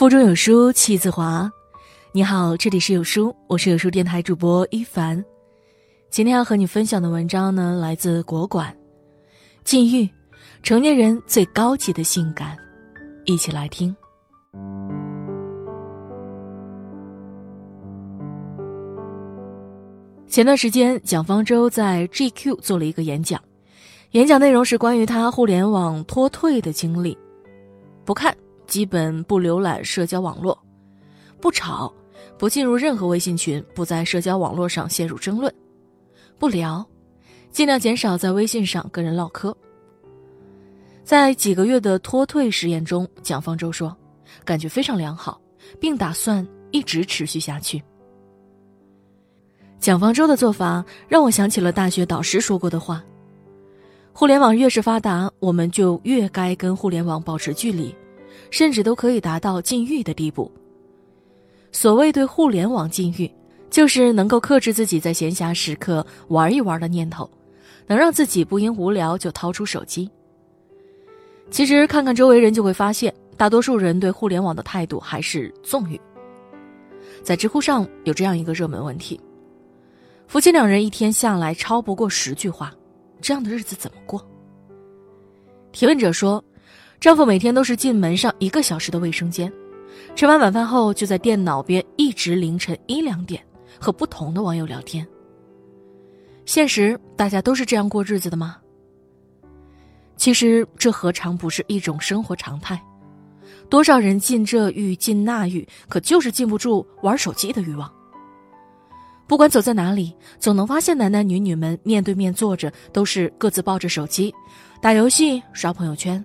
腹中有书气自华。你好，这里是有书，我是有书电台主播一凡。今天要和你分享的文章呢，来自国馆。禁欲，成年人最高级的性感，一起来听。前段时间，蒋方舟在 GQ 做了一个演讲，演讲内容是关于他互联网脱退的经历。不看，基本不浏览社交网络，不吵，不进入任何微信群，不在社交网络上陷入争论，不聊，尽量减少在微信上跟人唠嗑。在几个月的脱退实验中，蒋方舟说，感觉非常良好，并打算一直持续下去。蒋方舟的做法让我想起了大学导师说过的话：“互联网越是发达，我们就越该跟互联网保持距离，甚至都可以达到禁欲的地步。所谓对互联网禁欲，就是能够克制自己在闲暇时刻玩一玩的念头，能让自己不因无聊就掏出手机。其实看看周围人就会发现，大多数人对互联网的态度还是纵欲。在知乎上有这样一个热门问题。”夫妻两人一天下来超不过十句话，这样的日子怎么过？提问者说，丈夫每天都是进门上一个小时的卫生间，吃完晚饭后就在电脑边一直凌晨一两点和不同的网友聊天。现实大家都是这样过日子的吗？其实这何尝不是一种生活常态？多少人禁这欲禁那欲，可就是禁不住玩手机的欲望。不管走在哪里，总能发现男男女女们面对面坐着，都是各自抱着手机，打游戏、刷朋友圈。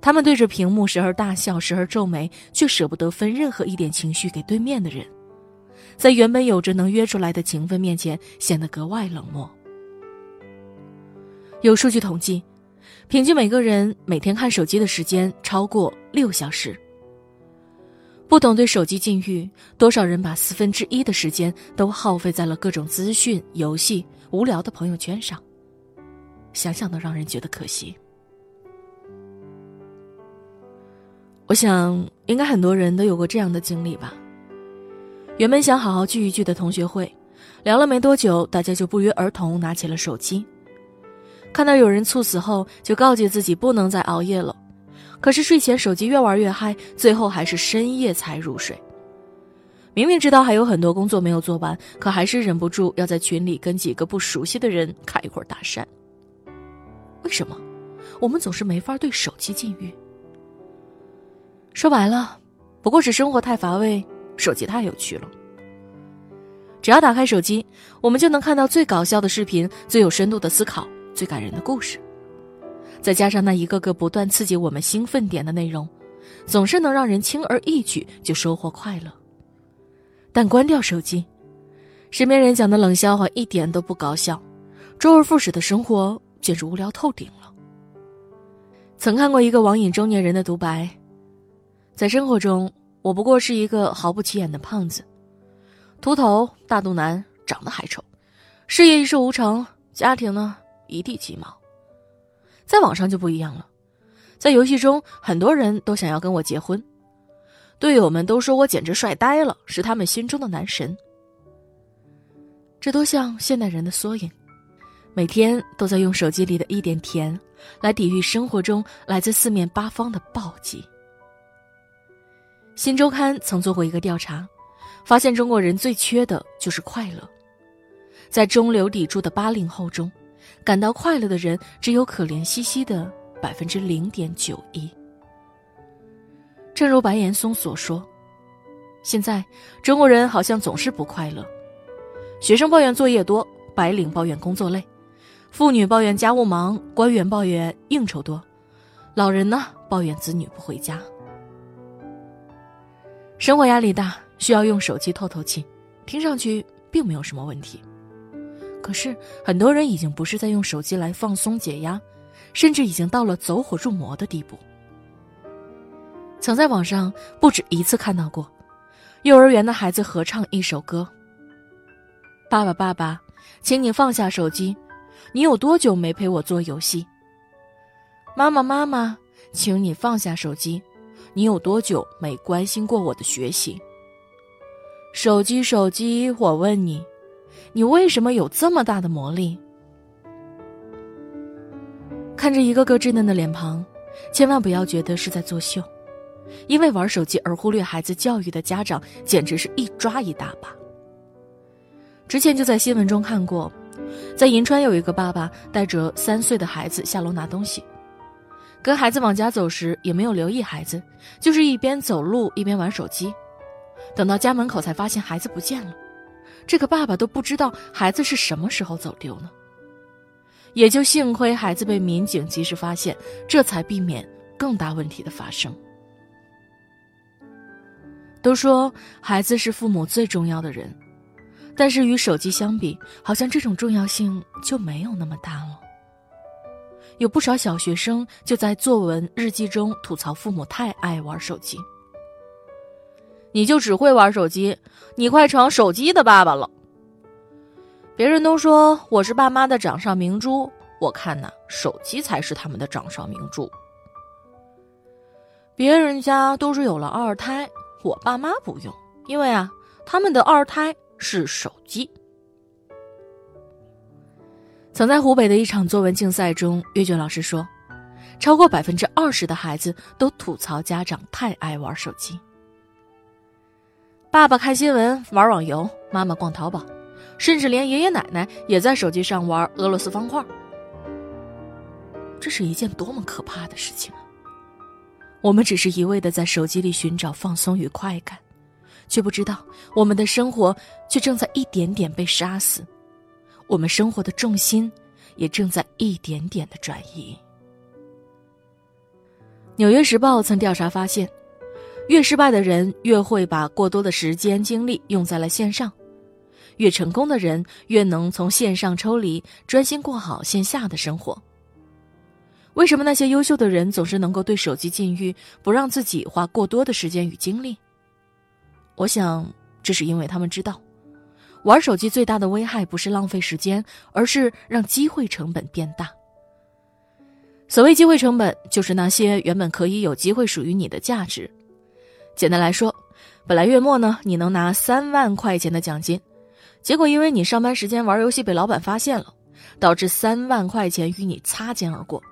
他们对着屏幕，时而大笑，时而皱眉，却舍不得分任何一点情绪给对面的人，在原本有着能约出来的情分面前，显得格外冷漠。有数据统计，平均每个人每天看手机的时间超过六小时。不懂对手机禁欲，多少人把四分之一的时间都耗费在了各种资讯、游戏、无聊的朋友圈上。想想都让人觉得可惜。我想，应该很多人都有过这样的经历吧。原本想好好聚一聚的同学会，聊了没多久，大家就不约而同拿起了手机。看到有人猝死后，就告诫自己不能再熬夜了。可是睡前手机越玩越嗨，最后还是深夜才入睡。明明知道还有很多工作没有做完，可还是忍不住要在群里跟几个不熟悉的人开一会儿大山。为什么我们总是没法对手机禁欲？说白了，不过是生活太乏味，手机太有趣了。只要打开手机，我们就能看到最搞笑的视频、最有深度的思考、最感人的故事。再加上那一个个不断刺激我们兴奋点的内容，总是能让人轻而易举就收获快乐。但关掉手机，身边人讲的冷笑话一点都不搞笑，周而复始的生活简直无聊透顶了。曾看过一个网瘾中年人的独白：在生活中，我不过是一个毫不起眼的胖子，秃头、大肚腩，长得还丑，事业一事无成，家庭呢一地鸡毛。在网上就不一样了，在游戏中，很多人都想要跟我结婚，队友们都说我简直帅呆了，是他们心中的男神。这多像现代人的缩影，每天都在用手机里的一点甜，来抵御生活中来自四面八方的暴击。新周刊曾做过一个调查，发现中国人最缺的就是快乐，在中流砥柱的八零后中。感到快乐的人只有可怜兮兮的百分之零点九一。正如白岩松所说，现在中国人好像总是不快乐。学生抱怨作业多，白领抱怨工作累，妇女抱怨家务忙，官员抱怨应酬多，老人呢抱怨子女不回家。生活压力大，需要用手机透透气，听上去并没有什么问题。可是，很多人已经不是在用手机来放松解压，甚至已经到了走火入魔的地步。曾在网上不止一次看到过，幼儿园的孩子合唱一首歌：“爸爸，爸爸，请你放下手机，你有多久没陪我做游戏？”“妈妈，妈妈，请你放下手机，你有多久没关心过我的学习？手机，手机，我问你，你为什么有这么大的魔力？看着一个个稚嫩的脸庞，千万不要觉得是在作秀，因为玩手机而忽略孩子教育的家长，简直是一抓一大把。之前就在新闻中看过，在银川有一个爸爸带着三岁的孩子下楼拿东西，跟孩子往家走时也没有留意孩子，就是一边走路一边玩手机。等到家门口，才发现孩子不见了。这个爸爸都不知道孩子是什么时候走丢呢。也就幸亏孩子被民警及时发现，这才避免更大问题的发生。都说孩子是父母最重要的人，但是与手机相比，好像这种重要性就没有那么大了。有不少小学生就在作文、日记中吐槽父母太爱玩手机。你就只会玩手机，你快成手机的爸爸了。别人都说我是爸妈的掌上明珠，我看呐，手机才是他们的掌上明珠。别人家都是有了二胎，我爸妈不用，因为啊，他们的二胎是手机。曾在湖北的一场作文竞赛中，阅卷老师说，超过百分之二十的孩子都吐槽家长太爱玩手机。爸爸看新闻、玩网游，妈妈逛淘宝，甚至连爷爷奶奶也在手机上玩俄罗斯方块。这是一件多么可怕的事情啊！我们只是一味的在手机里寻找放松与快感，却不知道我们的生活却正在一点点被杀死，我们生活的重心也正在一点点的转移。《纽约时报》曾调查发现。越失败的人越会把过多的时间精力用在了线上，越成功的人越能从线上抽离，专心过好线下的生活。为什么那些优秀的人总是能够对手机禁欲，不让自己花过多的时间与精力？我想，这是因为他们知道，玩手机最大的危害不是浪费时间，而是让机会成本变大。所谓机会成本，就是那些原本可以有机会属于你的价值。简单来说，本来月末呢，你能拿三万块钱的奖金，结果因为你上班时间玩游戏被老板发现了，导致三万块钱与你擦肩而过，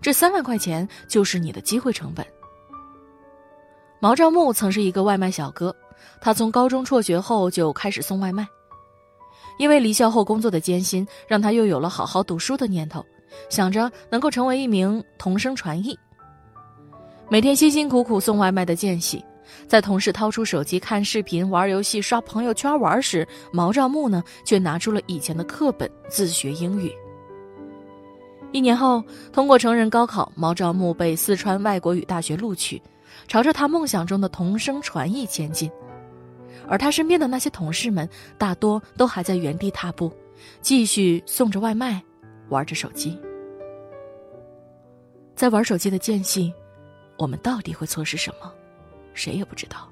这三万块钱就是你的机会成本。毛兆木曾是一个外卖小哥，他从高中辍学后就开始送外卖，因为离校后工作的艰辛，让他又有了好好读书的念头，想着能够成为一名同声传译。每天辛辛苦苦送外卖的间隙。在同事掏出手机看视频、玩游戏、刷朋友圈玩时，毛兆木呢却拿出了以前的课本自学英语。一年后，通过成人高考，毛兆木被四川外国语大学录取，朝着他梦想中的同声传译前进。而他身边的那些同事们，大多都还在原地踏步，继续送着外卖，玩着手机。在玩手机的间隙，我们到底会错失什么？谁也不知道。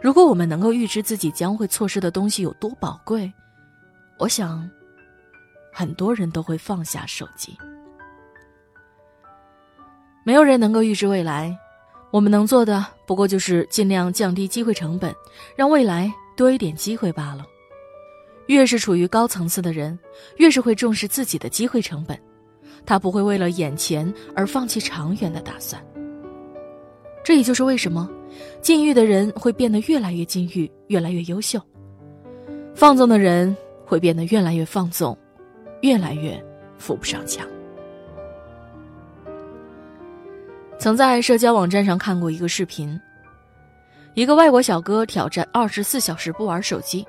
如果我们能够预知自己将会错失的东西有多宝贵，我想，很多人都会放下手机。没有人能够预知未来，我们能做的不过就是尽量降低机会成本，让未来多一点机会罢了。越是处于高层次的人，越是会重视自己的机会成本，他不会为了眼前而放弃长远的打算。这也就是为什么，禁欲的人会变得越来越禁欲，越来越优秀；放纵的人会变得越来越放纵，越来越扶不上墙。曾在社交网站上看过一个视频，一个外国小哥挑战二十四小时不玩手机。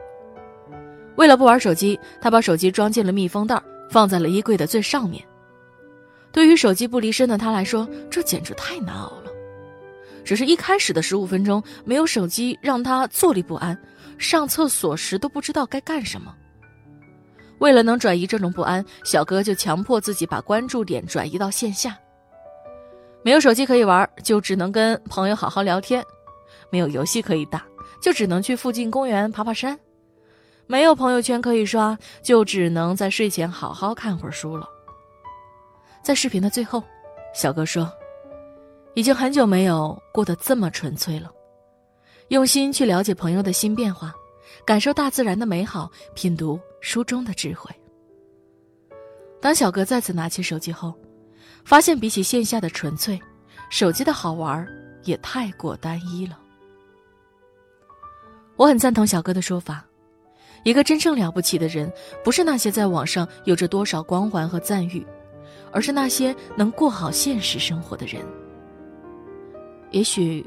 为了不玩手机，他把手机装进了密封袋，放在了衣柜的最上面。对于手机不离身的他来说，这简直太难熬了。只是一开始的十五分钟没有手机，让他坐立不安，上厕所时都不知道该干什么。为了能转移这种不安，小哥就强迫自己把关注点转移到线下。没有手机可以玩，就只能跟朋友好好聊天；没有游戏可以打，就只能去附近公园爬爬山；没有朋友圈可以刷，就只能在睡前好好看会儿书了。在视频的最后，小哥说。已经很久没有过得这么纯粹了，用心去了解朋友的新变化，感受大自然的美好，品读书中的智慧。当小哥再次拿起手机后，发现比起线下的纯粹，手机的好玩也太过单一了。我很赞同小哥的说法，一个真正了不起的人，不是那些在网上有着多少光环和赞誉，而是那些能过好现实生活的人。也许，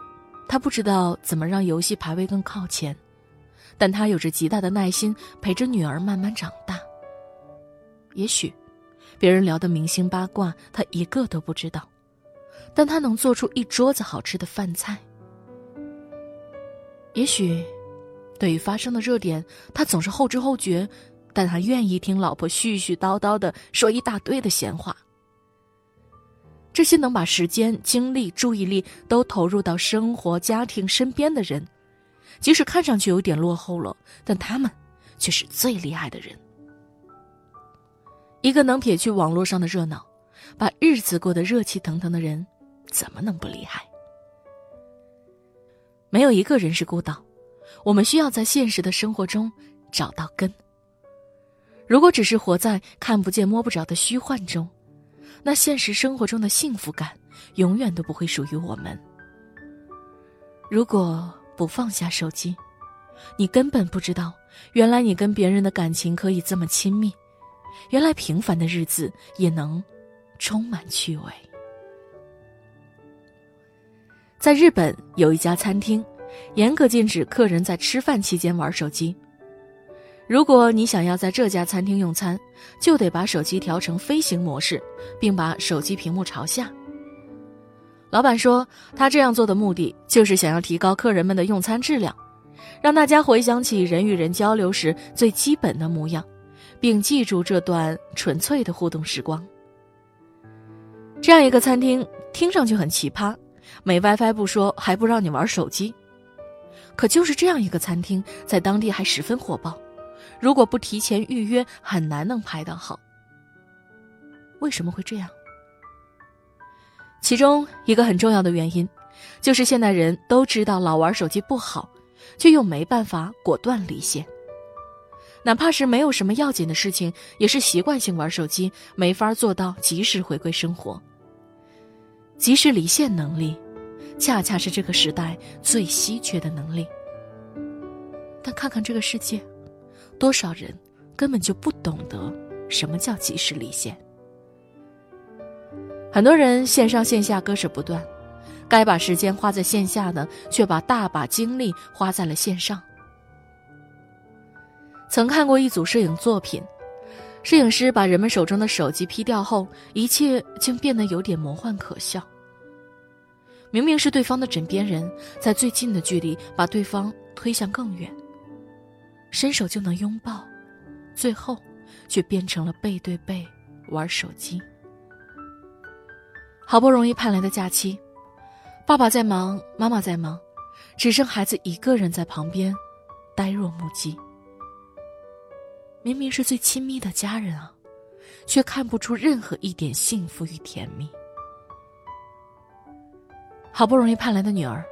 他不知道怎么让游戏排位更靠前，但他有着极大的耐心陪着女儿慢慢长大。也许。别人聊的明星八卦，他一个都不知道，但他能做出一桌子好吃的饭菜。也许，对于发生的热点，他总是后知后觉，但他愿意听老婆絮絮叨叨的说一大堆的闲话。这些能把时间、精力、注意力都投入到生活、家庭身边的人，即使看上去有点落后了，但他们却是最厉害的人。一个能撇去网络上的热闹，把日子过得热气腾腾的人，怎么能不厉害？没有一个人是孤岛，我们需要在现实的生活中找到根。如果只是活在看不见摸不着的虚幻中，那现实生活中的幸福感永远都不会属于我们。如果不放下手机，你根本不知道，原来你跟别人的感情可以这么亲密。原来平凡的日子也能充满趣味。在日本有一家餐厅，严格禁止客人在吃饭期间玩手机。如果你想要在这家餐厅用餐，就得把手机调成飞行模式，并把手机屏幕朝下。老板说，他这样做的目的就是想要提高客人们的用餐质量，让大家回想起人与人交流时最基本的模样。并记住这段纯粹的互动时光。这样一个餐厅听上去很奇葩，没 WiFi 不说，还不让你玩手机。可就是这样一个餐厅，在当地还十分火爆，如果不提前预约，很难能排到好。为什么会这样？其中一个很重要的原因，就是现代人都知道老玩手机不好，却又没办法果断离线。哪怕是没有什么要紧的事情，也是习惯性玩手机，没法做到及时回归生活。及时离线能力，恰恰是这个时代最稀缺的能力。但看看这个世界，多少人根本就不懂得什么叫及时离线。很多人线上线下割舍不断，该把时间花在线下的，却把大把精力花在了线上。曾看过一组摄影作品，摄影师把人们手中的手机 P 掉后，一切竟变得有点魔幻可笑。明明是对方的枕边人，在最近的距离把对方推向更远，伸手就能拥抱，最后却变成了背对背玩手机。好不容易盼来的假期，爸爸在忙，妈妈在忙，只剩孩子一个人在旁边，呆若木鸡。明明是最亲密的家人啊，却看不出任何一点幸福与甜蜜。好不容易盼来的女儿，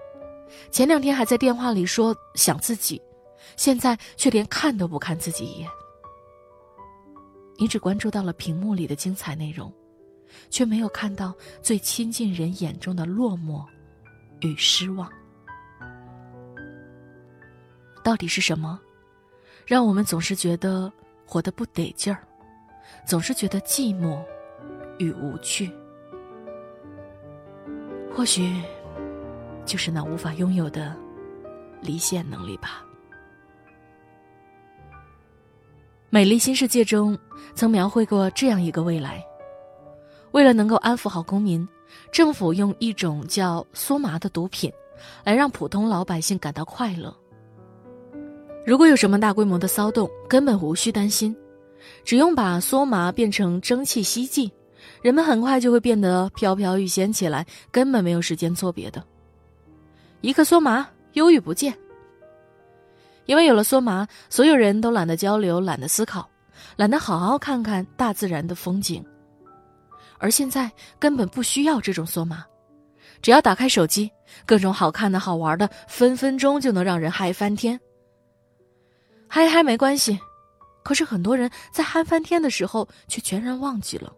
前两天还在电话里说想自己，现在却连看都不看自己一眼。你只关注到了屏幕里的精彩内容，却没有看到最亲近人眼中的落寞与失望。到底是什么？让我们总是觉得活得不得劲儿，总是觉得寂寞与无趣。或许，就是那无法拥有的离线能力吧。《美丽新世界》中曾描绘过这样一个未来：为了能够安抚好公民，政府用一种叫梭麻的毒品，来让普通老百姓感到快乐。如果有什么大规模的骚动，根本无需担心，只用把梭麻变成蒸汽吸进，人们很快就会变得飘飘欲仙起来，根本没有时间做别的。一颗梭麻，忧郁不见。因为有了梭麻，所有人都懒得交流，懒得思考，懒得好好看看大自然的风景。而现在根本不需要这种梭麻，只要打开手机，各种好看的好玩的，分分钟就能让人嗨翻天。嗨嗨没关系，可是很多人在嗨翻天的时候，却全然忘记了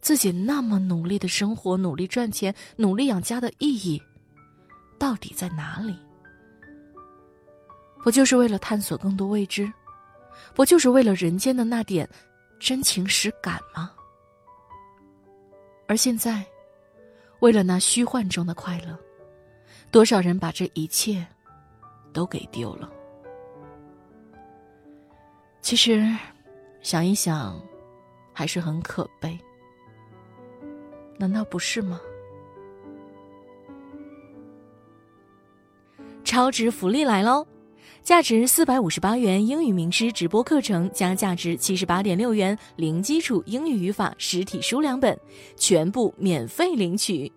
自己那么努力的生活、努力赚钱、努力养家的意义，到底在哪里？不就是为了探索更多未知？不就是为了人间的那点真情实感吗？而现在，为了那虚幻中的快乐，多少人把这一切都给丢了。其实，想一想，还是很可悲。难道不是吗？超值福利来喽！价值四百五十八元英语名师直播课程加价值七十八点六元零基础英语语法实体书两本，全部免费领取。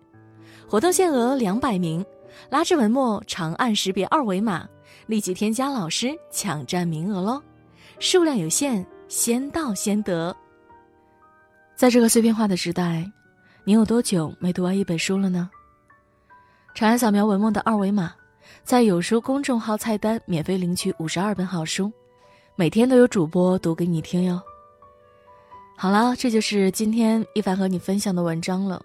活动限额两百名，拉着文末长按识别二维码，立即添加老师抢占名额喽！数量有限，先到先得。在这个碎片化的时代，你有多久没读完一本书了呢？长按扫描文末的二维码。在有书公众号菜单免费领取五十二本好书，每天都有主播读给你听哟。好了，这就是今天一凡和你分享的文章了。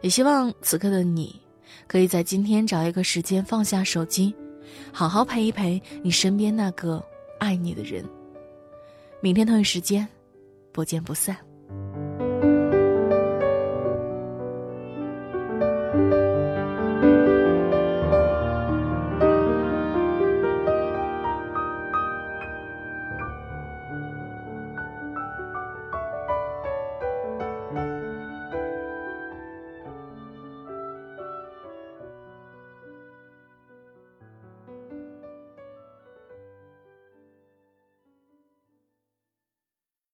也希望此刻的你，可以在今天找一个时间放下手机，好好陪一陪你身边那个爱你的人。明天同一时间，不见不散。